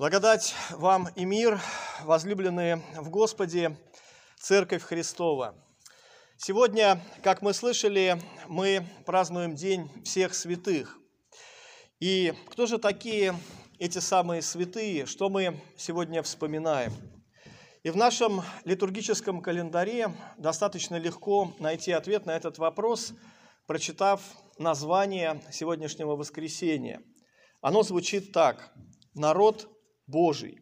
Благодать вам и мир, возлюбленные в Господе, Церковь Христова. Сегодня, как мы слышали, мы празднуем День всех святых. И кто же такие эти самые святые, что мы сегодня вспоминаем? И в нашем литургическом календаре достаточно легко найти ответ на этот вопрос, прочитав название сегодняшнего воскресения. Оно звучит так – «Народ Божий».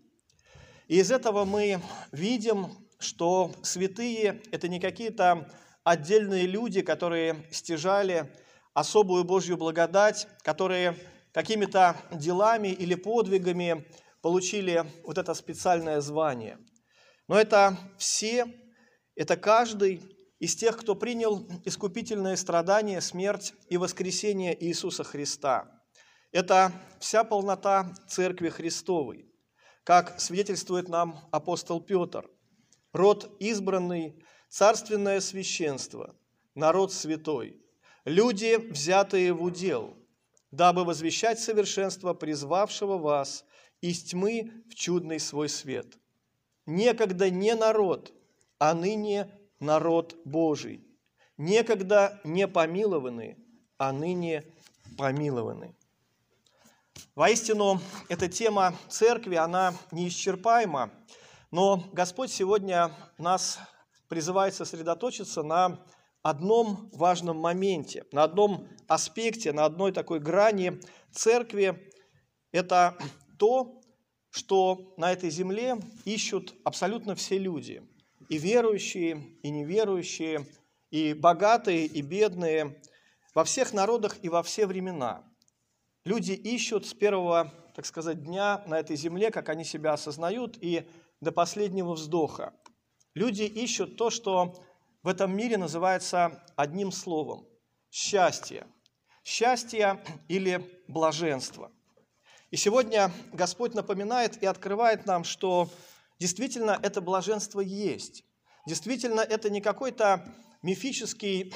И из этого мы видим, что святые – это не какие-то отдельные люди, которые стяжали особую Божью благодать, которые какими-то делами или подвигами получили вот это специальное звание. Но это все, это каждый из тех, кто принял искупительное страдание, смерть и воскресение Иисуса Христа. Это вся полнота Церкви Христовой. Как свидетельствует нам апостол Петр, род избранный, царственное священство, народ святой, люди, взятые в удел, дабы возвещать совершенство призвавшего вас из тьмы в чудный свой свет. Некогда не народ, а ныне народ Божий. Некогда не помилованы, а ныне помилованы. Воистину, эта тема церкви, она неисчерпаема, но Господь сегодня нас призывает сосредоточиться на одном важном моменте, на одном аспекте, на одной такой грани церкви. Это то, что на этой земле ищут абсолютно все люди, и верующие, и неверующие, и богатые, и бедные, во всех народах и во все времена – Люди ищут с первого, так сказать, дня на этой земле, как они себя осознают, и до последнего вздоха. Люди ищут то, что в этом мире называется одним словом – счастье. Счастье или блаженство. И сегодня Господь напоминает и открывает нам, что действительно это блаженство есть. Действительно, это не какой-то мифический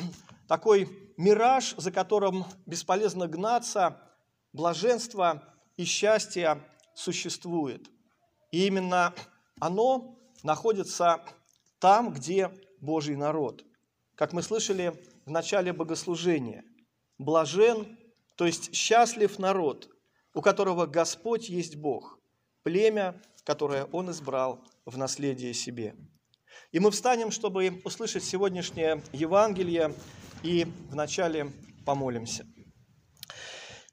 такой мираж, за которым бесполезно гнаться – блаженство и счастье существует. И именно оно находится там, где Божий народ. Как мы слышали в начале богослужения, блажен, то есть счастлив народ, у которого Господь есть Бог, племя, которое Он избрал в наследие себе. И мы встанем, чтобы услышать сегодняшнее Евангелие, и вначале помолимся.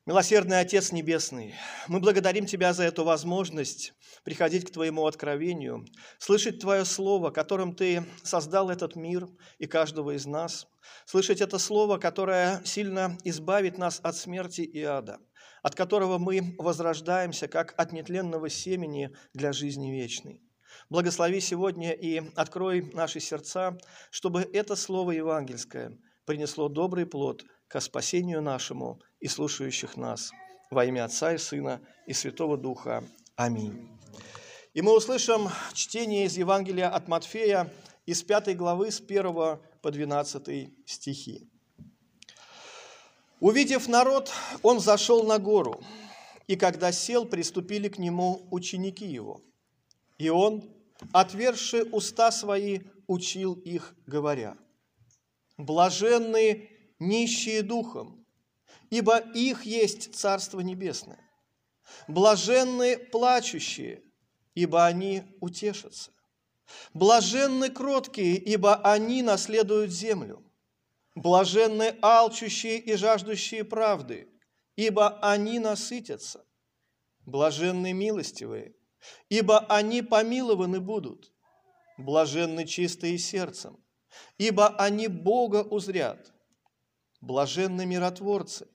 Милосердный Отец Небесный, мы благодарим Тебя за эту возможность приходить к Твоему откровению, слышать Твое Слово, которым Ты создал этот мир и каждого из нас, слышать это Слово, которое сильно избавит нас от смерти и ада, от которого мы возрождаемся, как от нетленного семени для жизни вечной. Благослови сегодня и открой наши сердца, чтобы это Слово евангельское принесло добрый плод – ко спасению нашему и слушающих нас. Во имя Отца и Сына и Святого Духа. Аминь. И мы услышим чтение из Евангелия от Матфея из 5 главы с 1 по 12 стихи. Увидев народ, он зашел на гору, и когда сел, приступили к нему ученики его. И он, отверши уста свои, учил их, говоря, «Блаженные нищие духом, ибо их есть Царство Небесное. Блаженны плачущие, ибо они утешатся. Блаженны кроткие, ибо они наследуют землю. Блаженны алчущие и жаждущие правды, ибо они насытятся. Блаженны милостивые, ибо они помилованы будут. Блаженны чистые сердцем, ибо они Бога узрят. Блаженны миротворцы,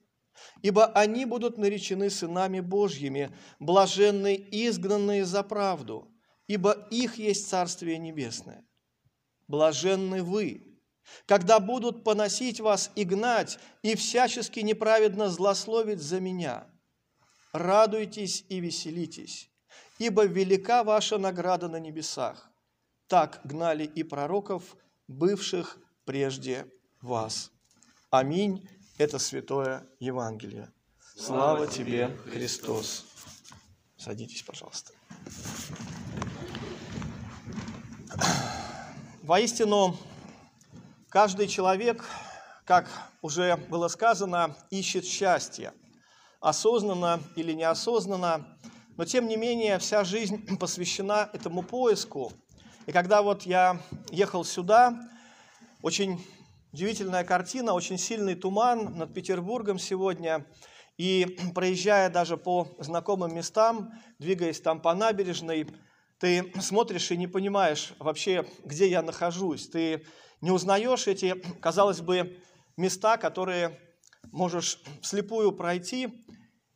ибо они будут наречены сынами Божьими, блаженны изгнанные за правду, ибо их есть Царствие Небесное. Блаженны вы, когда будут поносить вас и гнать, и всячески неправедно злословить за меня. Радуйтесь и веселитесь, ибо велика ваша награда на небесах. Так гнали и пророков, бывших прежде вас. Аминь. Это святое Евангелие. Слава тебе, Христос. Садитесь, пожалуйста. Воистину, каждый человек, как уже было сказано, ищет счастье, осознанно или неосознанно, но тем не менее вся жизнь посвящена этому поиску. И когда вот я ехал сюда, очень удивительная картина, очень сильный туман над Петербургом сегодня, и проезжая даже по знакомым местам, двигаясь там по набережной, ты смотришь и не понимаешь вообще, где я нахожусь. Ты не узнаешь эти, казалось бы, места, которые можешь вслепую пройти.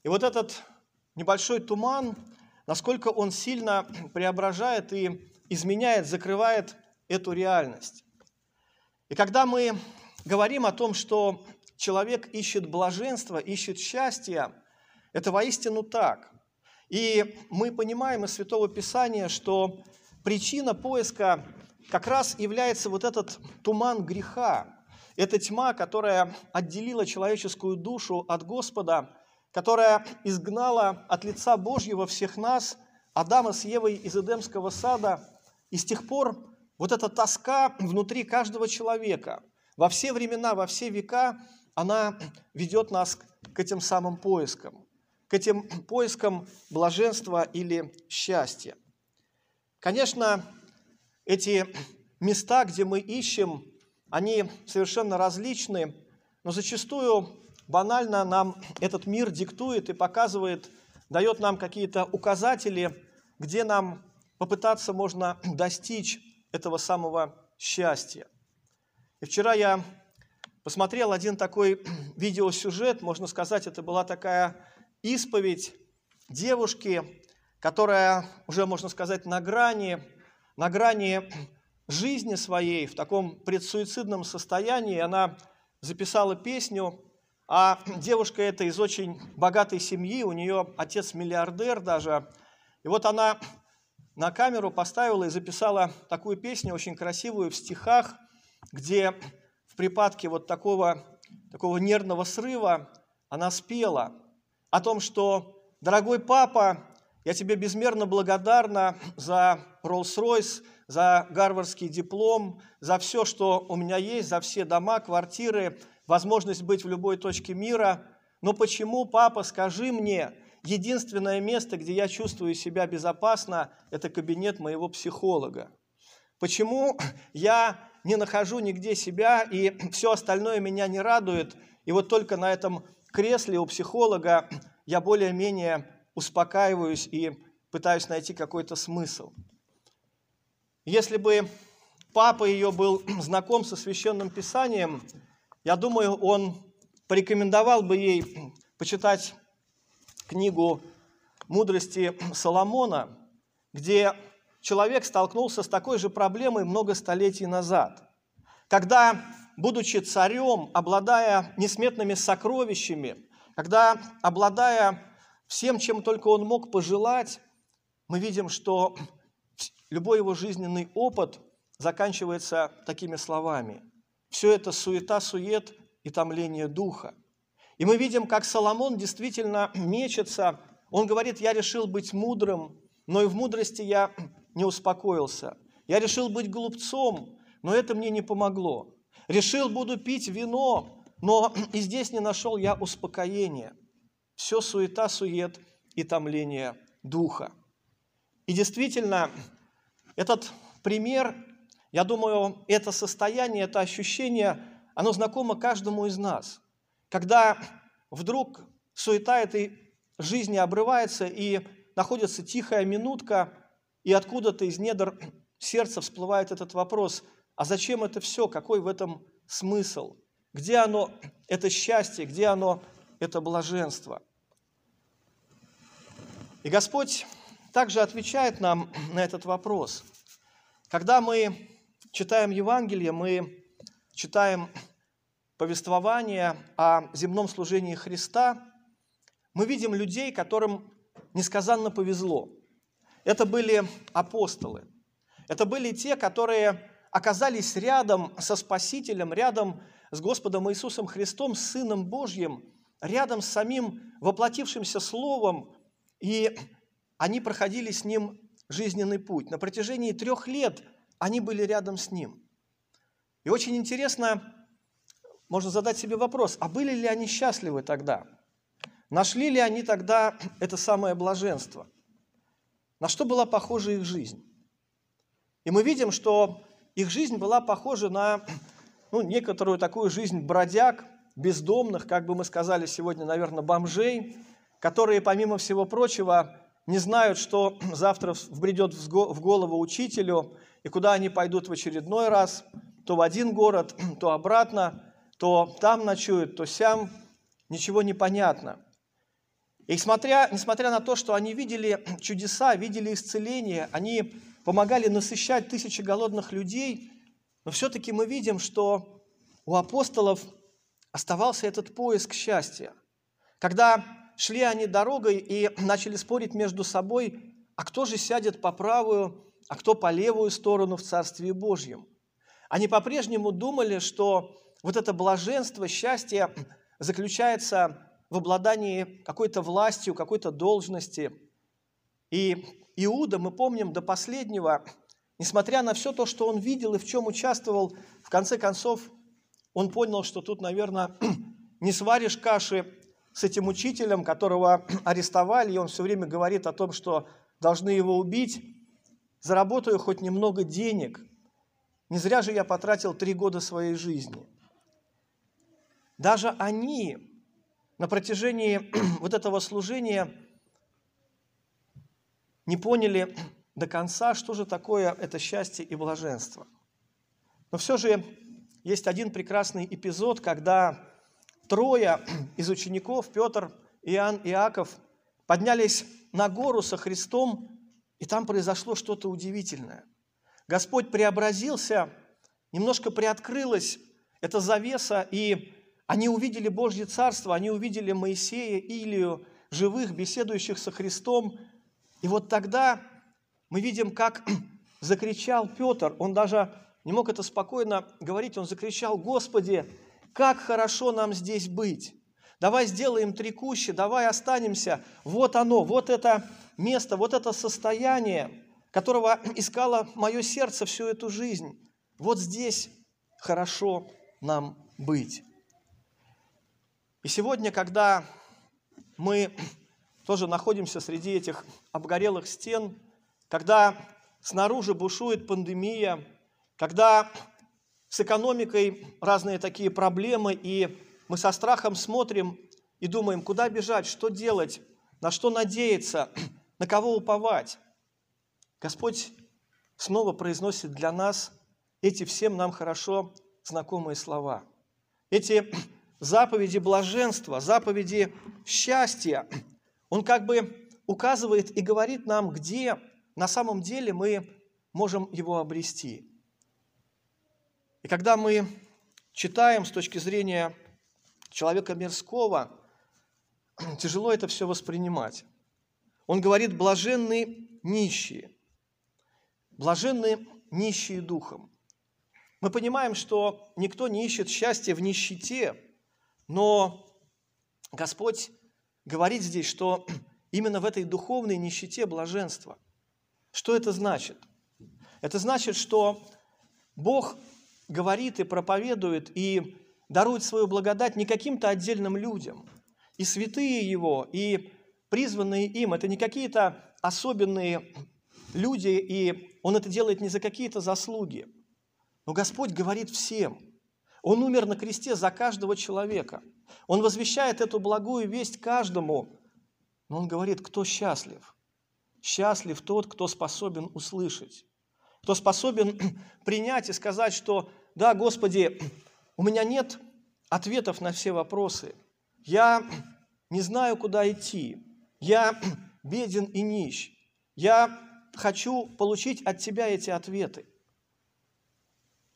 И вот этот небольшой туман, насколько он сильно преображает и изменяет, закрывает эту реальность. И когда мы говорим о том, что человек ищет блаженство, ищет счастье, это воистину так – и мы понимаем из Святого Писания, что причина поиска как раз является вот этот туман греха. Это тьма, которая отделила человеческую душу от Господа, которая изгнала от лица Божьего всех нас, Адама с Евой из Эдемского сада. И с тех пор вот эта тоска внутри каждого человека во все времена, во все века, она ведет нас к этим самым поискам к этим поискам блаженства или счастья. Конечно, эти места, где мы ищем, они совершенно различны, но зачастую банально нам этот мир диктует и показывает, дает нам какие-то указатели, где нам попытаться можно достичь этого самого счастья. И вчера я посмотрел один такой видеосюжет, можно сказать, это была такая исповедь девушки, которая уже, можно сказать, на грани, на грани жизни своей, в таком предсуицидном состоянии, она записала песню, а девушка эта из очень богатой семьи, у нее отец миллиардер даже. И вот она на камеру поставила и записала такую песню, очень красивую, в стихах, где в припадке вот такого, такого нервного срыва она спела – о том, что, дорогой папа, я тебе безмерно благодарна за Rolls-Royce, за гарвардский диплом, за все, что у меня есть, за все дома, квартиры, возможность быть в любой точке мира. Но почему, папа, скажи мне, единственное место, где я чувствую себя безопасно, это кабинет моего психолога? Почему я не нахожу нигде себя, и все остальное меня не радует, и вот только на этом кресле у психолога я более-менее успокаиваюсь и пытаюсь найти какой-то смысл. Если бы папа ее был знаком со священным писанием, я думаю, он порекомендовал бы ей почитать книгу «Мудрости Соломона», где человек столкнулся с такой же проблемой много столетий назад, когда будучи царем, обладая несметными сокровищами, когда, обладая всем, чем только он мог пожелать, мы видим, что любой его жизненный опыт заканчивается такими словами. Все это суета-сует и томление духа. И мы видим, как Соломон действительно мечется. Он говорит, я решил быть мудрым, но и в мудрости я не успокоился. Я решил быть глупцом, но это мне не помогло. Решил, буду пить вино, но и здесь не нашел я успокоения. Все суета, сует и томление духа. И действительно, этот пример, я думаю, это состояние, это ощущение, оно знакомо каждому из нас. Когда вдруг суета этой жизни обрывается и находится тихая минутка, и откуда-то из недр сердца всплывает этот вопрос – а зачем это все? Какой в этом смысл? Где оно, это счастье? Где оно, это блаженство? И Господь также отвечает нам на этот вопрос. Когда мы читаем Евангелие, мы читаем повествование о земном служении Христа, мы видим людей, которым несказанно повезло. Это были апостолы. Это были те, которые оказались рядом со Спасителем, рядом с Господом Иисусом Христом, с Сыном Божьим, рядом с самим воплотившимся Словом. И они проходили с ним жизненный путь. На протяжении трех лет они были рядом с ним. И очень интересно, можно задать себе вопрос, а были ли они счастливы тогда? Нашли ли они тогда это самое блаженство? На что была похожа их жизнь? И мы видим, что их жизнь была похожа на ну, некоторую такую жизнь бродяг, бездомных, как бы мы сказали сегодня, наверное, бомжей, которые, помимо всего прочего, не знают, что завтра вбредет в голову учителю, и куда они пойдут в очередной раз, то в один город, то обратно, то там ночуют, то сям, ничего не понятно. И смотря, несмотря на то, что они видели чудеса, видели исцеление, они помогали насыщать тысячи голодных людей, но все-таки мы видим, что у апостолов оставался этот поиск счастья. Когда шли они дорогой и начали спорить между собой, а кто же сядет по правую, а кто по левую сторону в Царстве Божьем. Они по-прежнему думали, что вот это блаженство, счастье заключается в обладании какой-то властью, какой-то должности. И Иуда, мы помним, до последнего, несмотря на все то, что он видел и в чем участвовал, в конце концов, он понял, что тут, наверное, не сваришь каши с этим учителем, которого арестовали, и он все время говорит о том, что должны его убить, заработаю хоть немного денег. Не зря же я потратил три года своей жизни. Даже они на протяжении вот этого служения не поняли до конца, что же такое это счастье и блаженство. Но все же есть один прекрасный эпизод, когда трое из учеников, Петр, Иоанн, Иаков, поднялись на гору со Христом, и там произошло что-то удивительное. Господь преобразился, немножко приоткрылась эта завеса, и они увидели Божье Царство, они увидели Моисея, Илию, живых, беседующих со Христом. И вот тогда мы видим, как закричал Петр, он даже не мог это спокойно говорить, он закричал, «Господи, как хорошо нам здесь быть! Давай сделаем три кущи, давай останемся. Вот оно, вот это место, вот это состояние, которого искало мое сердце всю эту жизнь. Вот здесь хорошо нам быть. И сегодня, когда мы тоже находимся среди этих обгорелых стен, когда снаружи бушует пандемия, когда с экономикой разные такие проблемы, и мы со страхом смотрим и думаем, куда бежать, что делать, на что надеяться, на кого уповать. Господь снова произносит для нас эти всем нам хорошо знакомые слова. Эти заповеди блаженства, заповеди счастья. Он как бы указывает и говорит нам, где на самом деле мы можем его обрести. И когда мы читаем с точки зрения человека мирского, тяжело это все воспринимать. Он говорит, блаженны нищие, блаженны нищие духом. Мы понимаем, что никто не ищет счастья в нищете, но Господь говорит здесь, что именно в этой духовной нищете блаженство. Что это значит? Это значит, что Бог говорит и проповедует и дарует свою благодать не каким-то отдельным людям. И святые Его, и призванные им, это не какие-то особенные люди, и Он это делает не за какие-то заслуги. Но Господь говорит всем. Он умер на кресте за каждого человека. Он возвещает эту благую весть каждому. Но Он говорит, кто счастлив? Счастлив тот, кто способен услышать кто способен принять и сказать, что да, Господи, у меня нет ответов на все вопросы. Я не знаю, куда идти. Я беден и нищ. Я хочу получить от Тебя эти ответы.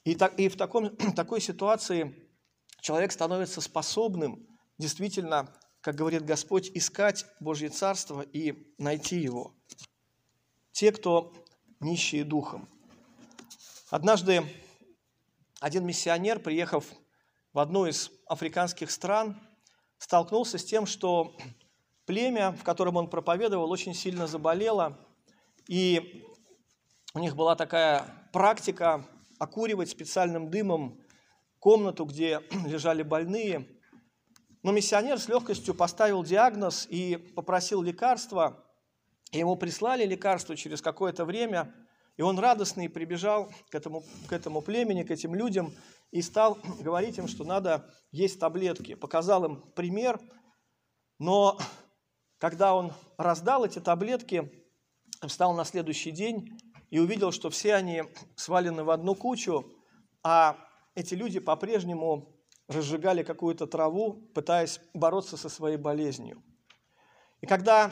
И, так, и в таком, такой ситуации человек становится способным действительно, как говорит Господь, искать Божье Царство и найти его. Те, кто нищие духом. Однажды один миссионер, приехав в одну из африканских стран, столкнулся с тем, что племя, в котором он проповедовал, очень сильно заболело. И у них была такая практика окуривать специальным дымом комнату, где лежали больные. Но миссионер с легкостью поставил диагноз и попросил лекарства. Ему прислали лекарство через какое-то время. И он радостный прибежал к этому, к этому племени, к этим людям и стал говорить им, что надо есть таблетки. Показал им пример, но когда он раздал эти таблетки, встал на следующий день и увидел, что все они свалены в одну кучу, а эти люди по-прежнему разжигали какую-то траву, пытаясь бороться со своей болезнью. И когда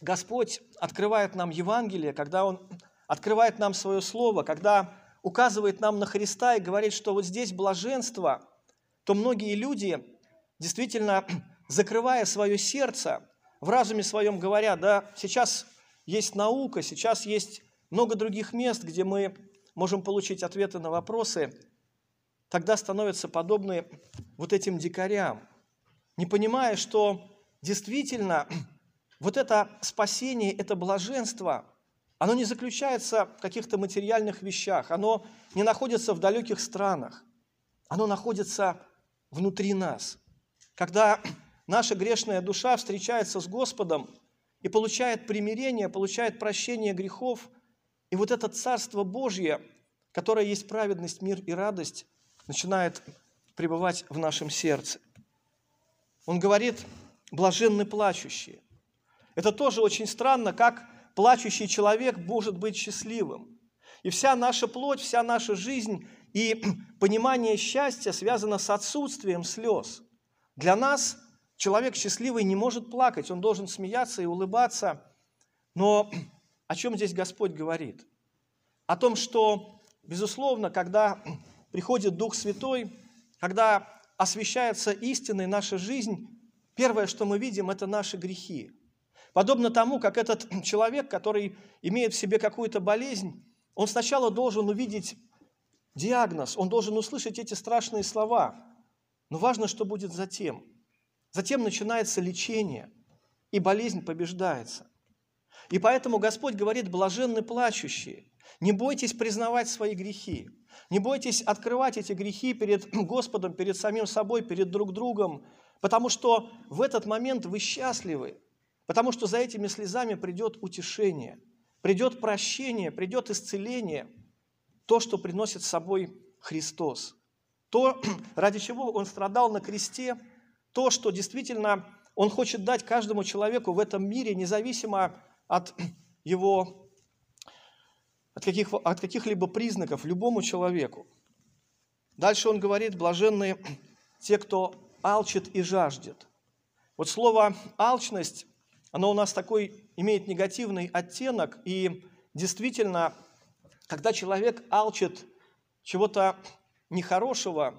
Господь открывает нам Евангелие, когда Он открывает нам свое Слово, когда указывает нам на Христа и говорит, что вот здесь блаженство, то многие люди, действительно закрывая свое сердце, в разуме своем говоря, да, сейчас есть наука, сейчас есть много других мест, где мы можем получить ответы на вопросы, тогда становятся подобны вот этим дикарям, не понимая, что действительно вот это спасение, это блаженство, оно не заключается в каких-то материальных вещах, оно не находится в далеких странах, оно находится внутри нас. Когда наша грешная душа встречается с Господом и получает примирение, получает прощение грехов, и вот это Царство Божье, которое есть праведность, мир и радость, начинает пребывать в нашем сердце. Он говорит, блаженны плачущие. Это тоже очень странно, как плачущий человек может быть счастливым. И вся наша плоть, вся наша жизнь и понимание счастья связано с отсутствием слез. Для нас человек счастливый не может плакать, он должен смеяться и улыбаться. Но о чем здесь Господь говорит? О том, что, безусловно, когда приходит Дух Святой, когда освещается истиной наша жизнь, первое, что мы видим, это наши грехи. Подобно тому, как этот человек, который имеет в себе какую-то болезнь, он сначала должен увидеть диагноз, он должен услышать эти страшные слова. Но важно, что будет затем. Затем начинается лечение, и болезнь побеждается. И поэтому Господь говорит, блаженны плачущие, не бойтесь признавать свои грехи, не бойтесь открывать эти грехи перед Господом, перед самим собой, перед друг другом, потому что в этот момент вы счастливы, потому что за этими слезами придет утешение, придет прощение, придет исцеление, то, что приносит с собой Христос, то, ради чего Он страдал на кресте, то, что действительно Он хочет дать каждому человеку в этом мире, независимо от его от, каких, от каких-либо признаков любому человеку. Дальше он говорит, блаженные те, кто алчит и жаждет. Вот слово «алчность», оно у нас такой имеет негативный оттенок, и действительно, когда человек алчит чего-то нехорошего,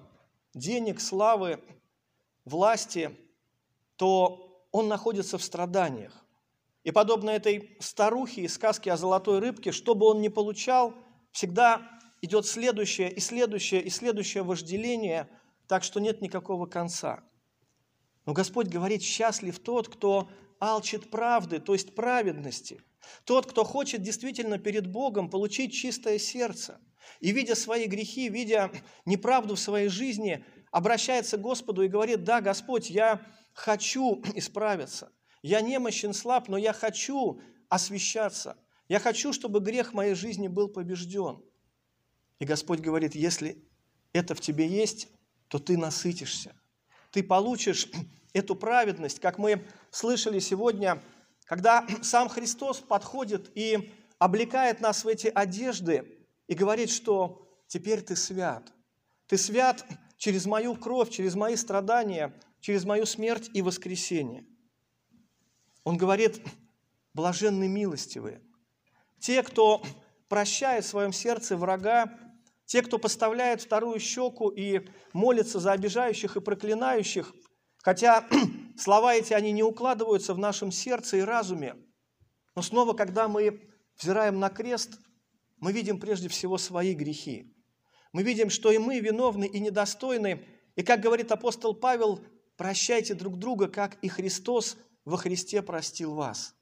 денег, славы, власти, то он находится в страданиях. И подобно этой старухе из сказки о золотой рыбке, что бы он ни получал, всегда идет следующее и следующее и следующее вожделение, так что нет никакого конца. Но Господь говорит, счастлив тот, кто алчит правды, то есть праведности. Тот, кто хочет действительно перед Богом получить чистое сердце. И видя свои грехи, видя неправду в своей жизни, обращается к Господу и говорит, да, Господь, я хочу исправиться. Я немощен, слаб, но я хочу освещаться. Я хочу, чтобы грех моей жизни был побежден. И Господь говорит, если это в тебе есть, то ты насытишься. Ты получишь эту праведность, как мы слышали сегодня, когда сам Христос подходит и облекает нас в эти одежды и говорит, что теперь ты свят. Ты свят через мою кровь, через мои страдания, через мою смерть и воскресение. Он говорит, блаженны милостивые. Те, кто прощает в своем сердце врага, те, кто поставляет вторую щеку и молится за обижающих и проклинающих, хотя слова эти, они не укладываются в нашем сердце и разуме, но снова, когда мы взираем на крест, мы видим прежде всего свои грехи. Мы видим, что и мы виновны и недостойны, и, как говорит апостол Павел, прощайте друг друга, как и Христос во Христе простил вас.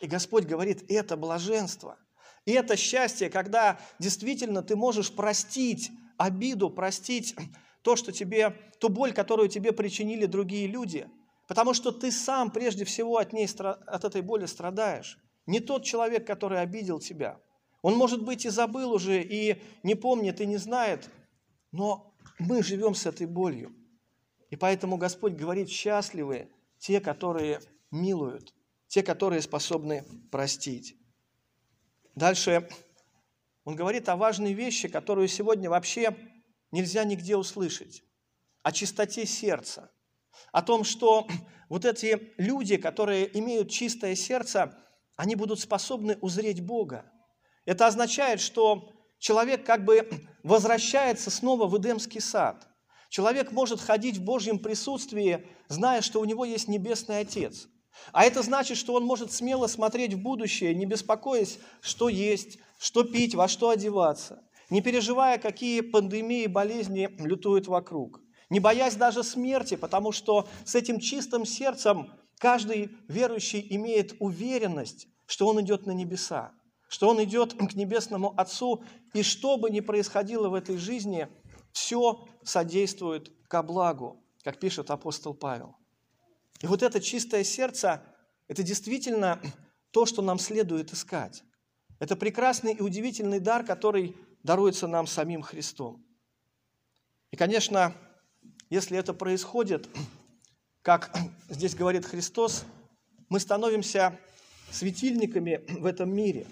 И Господь говорит, это блаженство. И это счастье, когда действительно ты можешь простить обиду, простить то, что тебе, ту боль, которую тебе причинили другие люди, потому что ты сам прежде всего от, ней, от этой боли страдаешь. Не тот человек, который обидел тебя. Он, может быть, и забыл уже, и не помнит, и не знает, но мы живем с этой болью. И поэтому Господь говорит, счастливы те, которые милуют, те, которые способны простить. Дальше он говорит о важной вещи, которую сегодня вообще нельзя нигде услышать. О чистоте сердца. О том, что вот эти люди, которые имеют чистое сердце, они будут способны узреть Бога. Это означает, что человек как бы возвращается снова в Эдемский сад. Человек может ходить в Божьем присутствии, зная, что у него есть Небесный Отец. А это значит, что он может смело смотреть в будущее, не беспокоясь, что есть, что пить, во что одеваться, не переживая, какие пандемии и болезни лютуют вокруг, не боясь даже смерти, потому что с этим чистым сердцем каждый верующий имеет уверенность, что он идет на небеса, что он идет к небесному Отцу, и что бы ни происходило в этой жизни, все содействует ко благу, как пишет апостол Павел. И вот это чистое сердце, это действительно то, что нам следует искать. Это прекрасный и удивительный дар, который даруется нам самим Христом. И, конечно, если это происходит, как здесь говорит Христос, мы становимся светильниками в этом мире.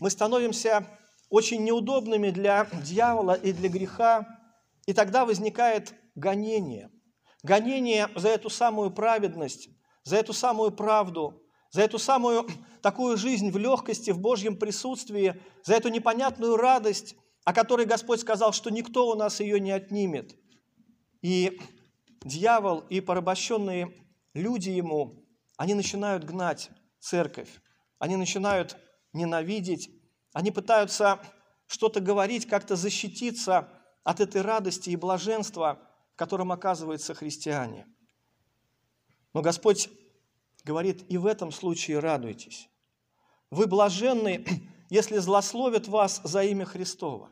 Мы становимся очень неудобными для дьявола и для греха, и тогда возникает гонение – Гонение за эту самую праведность, за эту самую правду, за эту самую такую жизнь в легкости, в Божьем присутствии, за эту непонятную радость, о которой Господь сказал, что никто у нас ее не отнимет. И дьявол и порабощенные люди ему, они начинают гнать церковь, они начинают ненавидеть, они пытаются что-то говорить, как-то защититься от этой радости и блаженства – которым оказываются христиане. Но Господь говорит, и в этом случае радуйтесь. Вы блаженны, если злословят вас за имя Христова.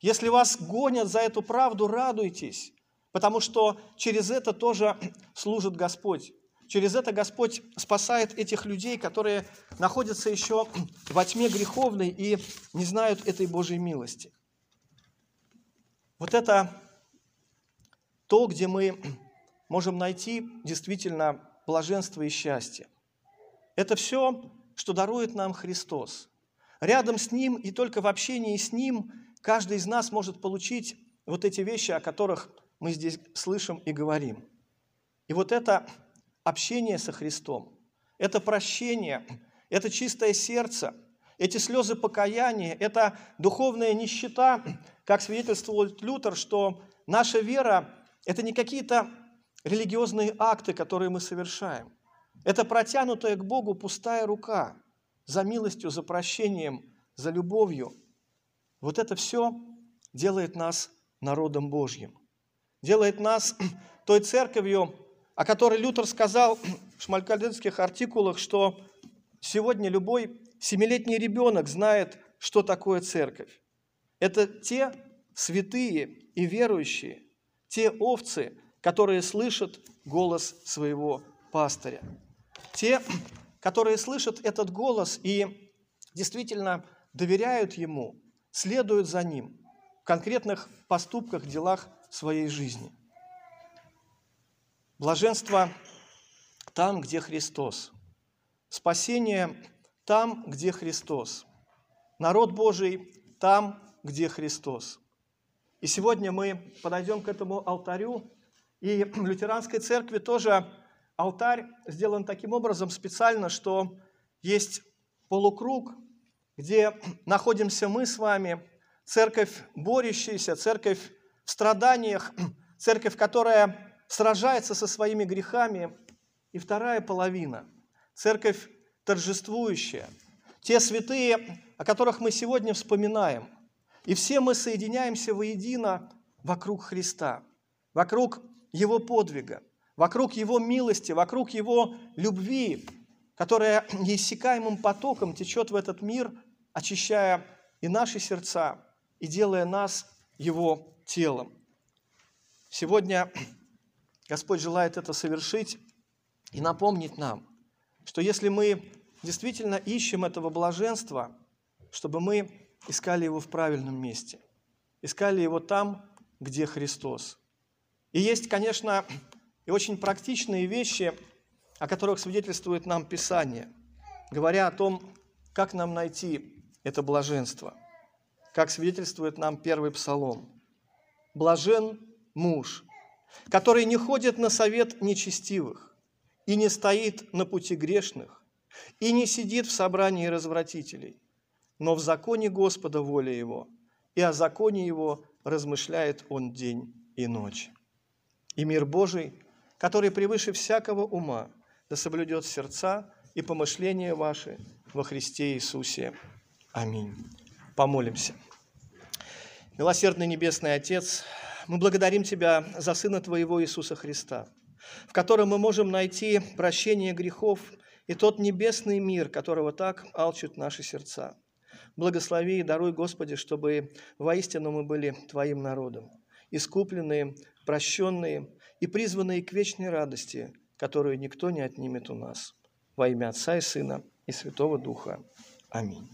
Если вас гонят за эту правду, радуйтесь, потому что через это тоже служит Господь. Через это Господь спасает этих людей, которые находятся еще во тьме греховной и не знают этой Божьей милости. Вот это то, где мы можем найти действительно блаженство и счастье. Это все, что дарует нам Христос. Рядом с Ним и только в общении с Ним каждый из нас может получить вот эти вещи, о которых мы здесь слышим и говорим. И вот это общение со Христом, это прощение, это чистое сердце, эти слезы покаяния, это духовная нищета, как свидетельствовал Лютер, что наша вера это не какие-то религиозные акты, которые мы совершаем. Это протянутая к Богу пустая рука за милостью, за прощением, за любовью. Вот это все делает нас народом Божьим. Делает нас той церковью, о которой Лютер сказал в шмалькальденских артикулах, что сегодня любой семилетний ребенок знает, что такое церковь. Это те святые и верующие, те овцы, которые слышат голос своего пастыря. Те, которые слышат этот голос и действительно доверяют ему, следуют за ним в конкретных поступках, делах своей жизни. Блаженство там, где Христос. Спасение там, где Христос. Народ Божий там, где Христос. И сегодня мы подойдем к этому алтарю, и в лютеранской церкви тоже алтарь сделан таким образом специально, что есть полукруг, где находимся мы с вами, церковь борющаяся, церковь в страданиях, церковь, которая сражается со своими грехами, и вторая половина, церковь торжествующая, те святые, о которых мы сегодня вспоминаем, и все мы соединяемся воедино вокруг Христа, вокруг Его подвига, вокруг Его милости, вокруг Его любви, которая неиссякаемым потоком течет в этот мир, очищая и наши сердца, и делая нас Его телом. Сегодня Господь желает это совершить и напомнить нам, что если мы действительно ищем этого блаженства, чтобы мы искали его в правильном месте, искали его там, где Христос. И есть, конечно, и очень практичные вещи, о которых свидетельствует нам Писание, говоря о том, как нам найти это блаженство, как свидетельствует нам первый псалом. «Блажен муж, который не ходит на совет нечестивых и не стоит на пути грешных, и не сидит в собрании развратителей, но в законе Господа воля его, и о законе его размышляет он день и ночь. И мир Божий, который превыше всякого ума, да соблюдет сердца и помышления ваши во Христе Иисусе. Аминь. Помолимся. Милосердный Небесный Отец, мы благодарим Тебя за Сына Твоего Иисуса Христа, в котором мы можем найти прощение грехов и тот небесный мир, которого так алчут наши сердца. Благослови и даруй, Господи, чтобы воистину мы были Твоим народом, искупленные, прощенные и призванные к вечной радости, которую никто не отнимет у нас. Во имя Отца и Сына и Святого Духа. Аминь.